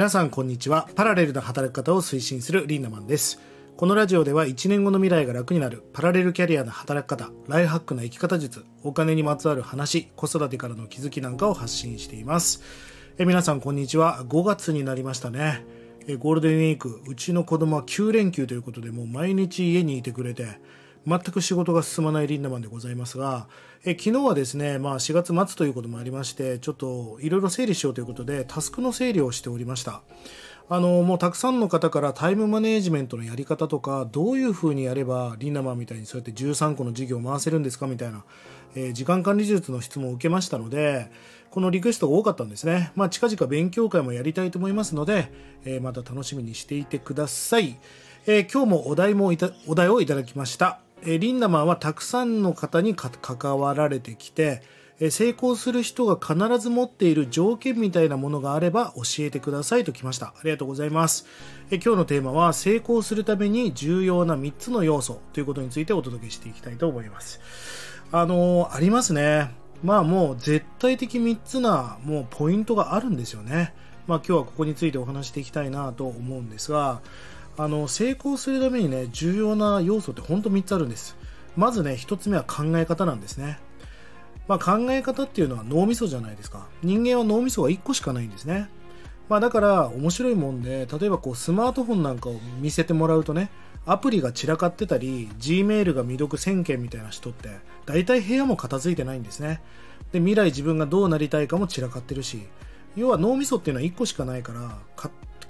皆さんこんにちは。パラレルな働き方を推進するリンナマンです。このラジオでは1年後の未来が楽になる。パラレルキャリアの働き方ライフハックな生き方術お金にまつわる話子育てからの気づきなんかを発信しています。え皆さんこんにちは。5月になりましたね。えゴールデンウィークうちの子供は9連休ということでもう毎日家にいてくれて全く仕事が進まないリンダマンでございますが、え昨日はですね、まあ、4月末ということもありまして、ちょっといろいろ整理しようということで、タスクの整理をしておりました。あの、もうたくさんの方からタイムマネージメントのやり方とか、どういうふうにやればリンダマンみたいにそうやって13個の事業を回せるんですかみたいな、えー、時間管理術の質問を受けましたので、このリクエストが多かったんですね。まあ、近々勉強会もやりたいと思いますので、えー、また楽しみにしていてください。えー、今日もお題もお題をいただきました。えリンダマンはたくさんの方に関わられてきて、え成功する人が必ず持っている条件みたいなものがあれば教えてくださいときました。ありがとうございます。え今日のテーマは成功するために重要な3つの要素ということについてお届けしていきたいと思います。あのー、ありますね。まあもう絶対的3つなもうポイントがあるんですよね。まあ今日はここについてお話していきたいなと思うんですが、あの成功するためにね重要な要素って本当3つあるんです。まずね1つ目は考え方なんですね。まあ、考え方っていうのは脳みそじゃないですか。人間は脳みそが1個しかないんですね。まあ、だから面白いもんで例えばこうスマートフォンなんかを見せてもらうとねアプリが散らかってたり Gmail が未読1000件みたいな人って大体部屋も片付いてないんですね。で未来自分がどうなりたいかも散らかってるし要は脳みそっていうのは1個しかないから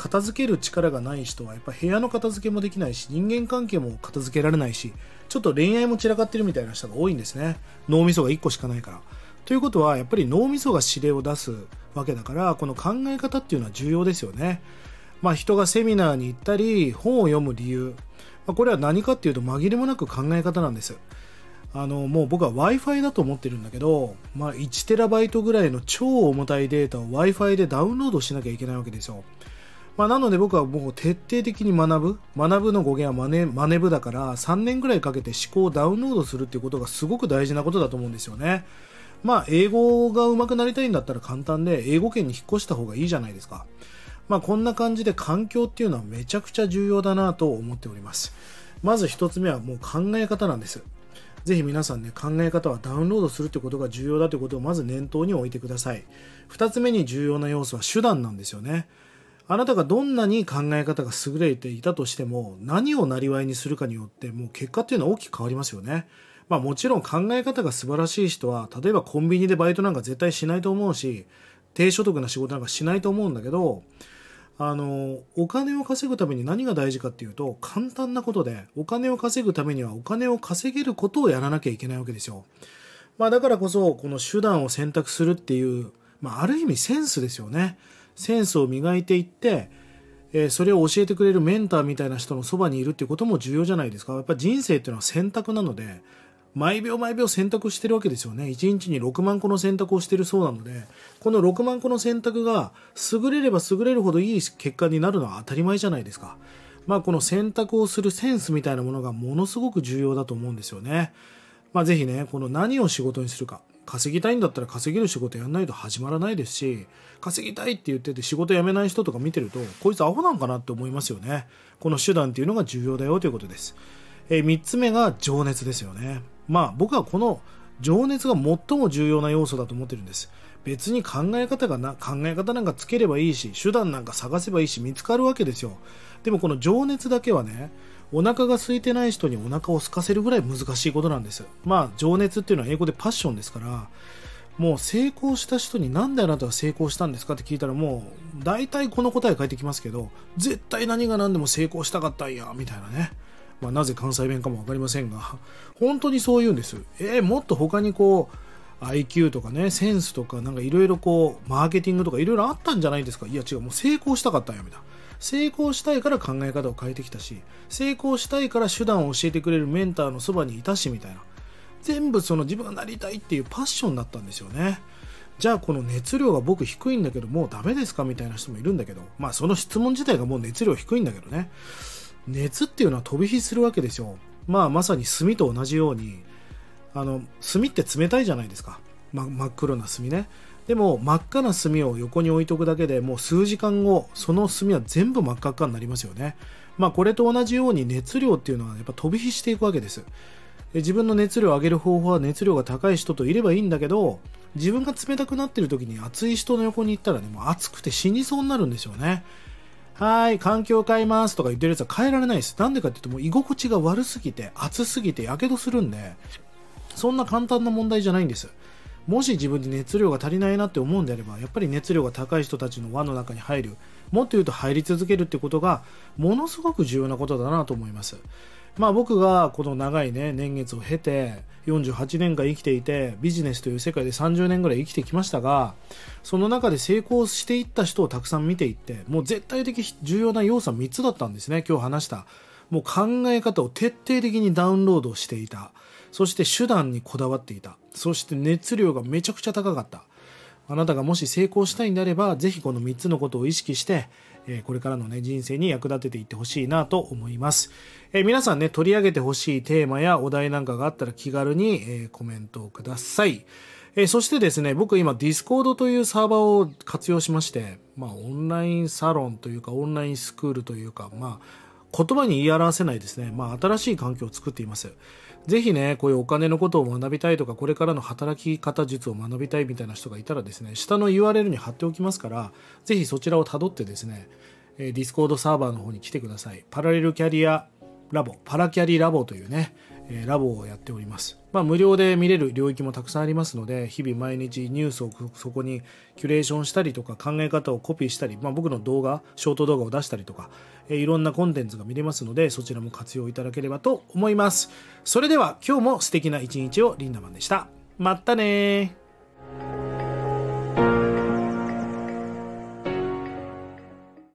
片付ける力がない人はやっぱ部屋の片付けもできないし人間関係も片付けられないしちょっと恋愛も散らかってるみたいな人が多いんですね。脳みそが1個しかないから。ということはやっぱり脳みそが指令を出すわけだからこの考え方っていうのは重要ですよね。まあ人がセミナーに行ったり本を読む理由、まあ、これは何かっていうと紛れもなく考え方なんです。あのもう僕は Wi-Fi だと思ってるんだけど、まあ、1イトぐらいの超重たいデータを Wi-Fi でダウンロードしなきゃいけないわけですよ。まあ、なので僕はもう徹底的に学ぶ。学ぶの語源はマネマネ部だから3年ぐらいかけて思考をダウンロードするっていうことがすごく大事なことだと思うんですよね。まあ英語が上手くなりたいんだったら簡単で英語圏に引っ越した方がいいじゃないですか。まあこんな感じで環境っていうのはめちゃくちゃ重要だなと思っております。まず1つ目はもう考え方なんです。ぜひ皆さんね、考え方はダウンロードするってことが重要だということをまず念頭に置いてください。2つ目に重要な要素は手段なんですよね。あなたがどんなに考え方が優れていたとしても、何をなりにするかによって、もう結果っていうのは大きく変わりますよね。まあもちろん考え方が素晴らしい人は、例えばコンビニでバイトなんか絶対しないと思うし、低所得な仕事なんかしないと思うんだけど、あの、お金を稼ぐために何が大事かっていうと、簡単なことで、お金を稼ぐためにはお金を稼げることをやらなきゃいけないわけですよ。まあだからこそ、この手段を選択するっていう、まあある意味センスですよね。センスを磨いていって、えー、それを教えてくれるメンターみたいな人のそばにいるっていうことも重要じゃないですか。やっぱ人生っていうのは選択なので、毎秒毎秒選択してるわけですよね。1日に6万個の選択をしてるそうなので、この6万個の選択が優れれば優れるほどいい結果になるのは当たり前じゃないですか。まあこの選択をするセンスみたいなものがものすごく重要だと思うんですよね。まあぜひね、この何を仕事にするか。稼ぎたいんだったら稼げる仕事やんないと始まらないですし、稼ぎたいって言ってて仕事辞めない人とか見てると、こいつアホなんかなって思いますよね。この手段っていうのが重要だよということです。えー、3つ目が情熱ですよね。まあ僕はこの情熱が最も重要な要素だと思ってるんです。別に考え方がな、考え方なんかつければいいし、手段なんか探せばいいし、見つかるわけですよ。でもこの情熱だけはね、お腹が空いてない人にお腹を空かせるぐらい難しいことなんです。まあ、情熱っていうのは英語でパッションですから、もう成功した人になんであなたは成功したんですかって聞いたらもう大体この答え返ってきますけど絶対何が何でも成功したかったんやみたいなね、まあ、なぜ関西弁かも分かりませんが本当にそう言うんです。えー、もっと他にこう IQ とかねセンスとかなんかいろいろこうマーケティングとかいろいろあったんじゃないですか。いや違うもう成功したかったんやみたいな。成功したいから考え方を変えてきたし成功したいから手段を教えてくれるメンターのそばにいたしみたいな。全部その自分がなりたいっていうパッションだったんですよね。じゃあこの熱量が僕低いんだけどもうダメですかみたいな人もいるんだけどまあその質問自体がもう熱量低いんだけどね。熱っていうのは飛び火するわけですよ。まあまさに炭と同じようにあの炭って冷たいじゃないですか、ま、真っ黒な炭ね。でも真っ赤な炭を横に置いとくだけでもう数時間後その炭は全部真っ赤っかになりますよねまあこれと同じように熱量っていうのはやっぱ飛び火していくわけです自分の熱量を上げる方法は熱量が高い人といればいいんだけど自分が冷たくなっている時に熱い人の横に行ったらねもう熱くて死にそうになるんですよねはい、環境を変えますとか言ってるやつは変えられないです。なんでかっていうと、もう居心地が悪すぎて、暑すぎて、火傷するんで、そんな簡単な問題じゃないんです。もし自分で熱量が足りないなって思うんであれば、やっぱり熱量が高い人たちの輪の中に入る、もっと言うと入り続けるってことが、ものすごく重要なことだなと思います。まあ僕がこの長いね、年月を経て、48年間生きていて、ビジネスという世界で30年ぐらい生きてきましたが、その中で成功していった人をたくさん見ていって、もう絶対的重要な要素は3つだったんですね、今日話した。もう考え方を徹底的にダウンロードしていた。そして手段にこだわっていた。そして熱量がめちゃくちゃ高かった。あなたがもし成功したいんであれば、ぜひこの3つのことを意識して、えこれからのね、人生に役立てていってほしいなと思います。え皆さんね、取り上げてほしいテーマやお題なんかがあったら気軽に、えコメントをください。えそしてですね、僕今 Discord というサーバーを活用しまして、まあオンラインサロンというかオンラインスクールというか、まあ言葉に言い表せないですね、まあ新しい環境を作っています。ぜひね、こういうお金のことを学びたいとか、これからの働き方術を学びたいみたいな人がいたらですね、下の URL に貼っておきますから、ぜひそちらをたどってですね、ディスコードサーバーの方に来てください。パラレルキャリアラボ、パラキャリラボというね、ラボをやっております。まあ、無料で見れる領域もたくさんありますので、日々毎日ニュースをそこにキュレーションしたりとか考え方をコピーしたり、まあ、僕の動画、ショート動画を出したりとか、いろんなコンテンツが見れますので、そちらも活用いただければと思います。それでは今日も素敵な一日をリンダマンでした。またね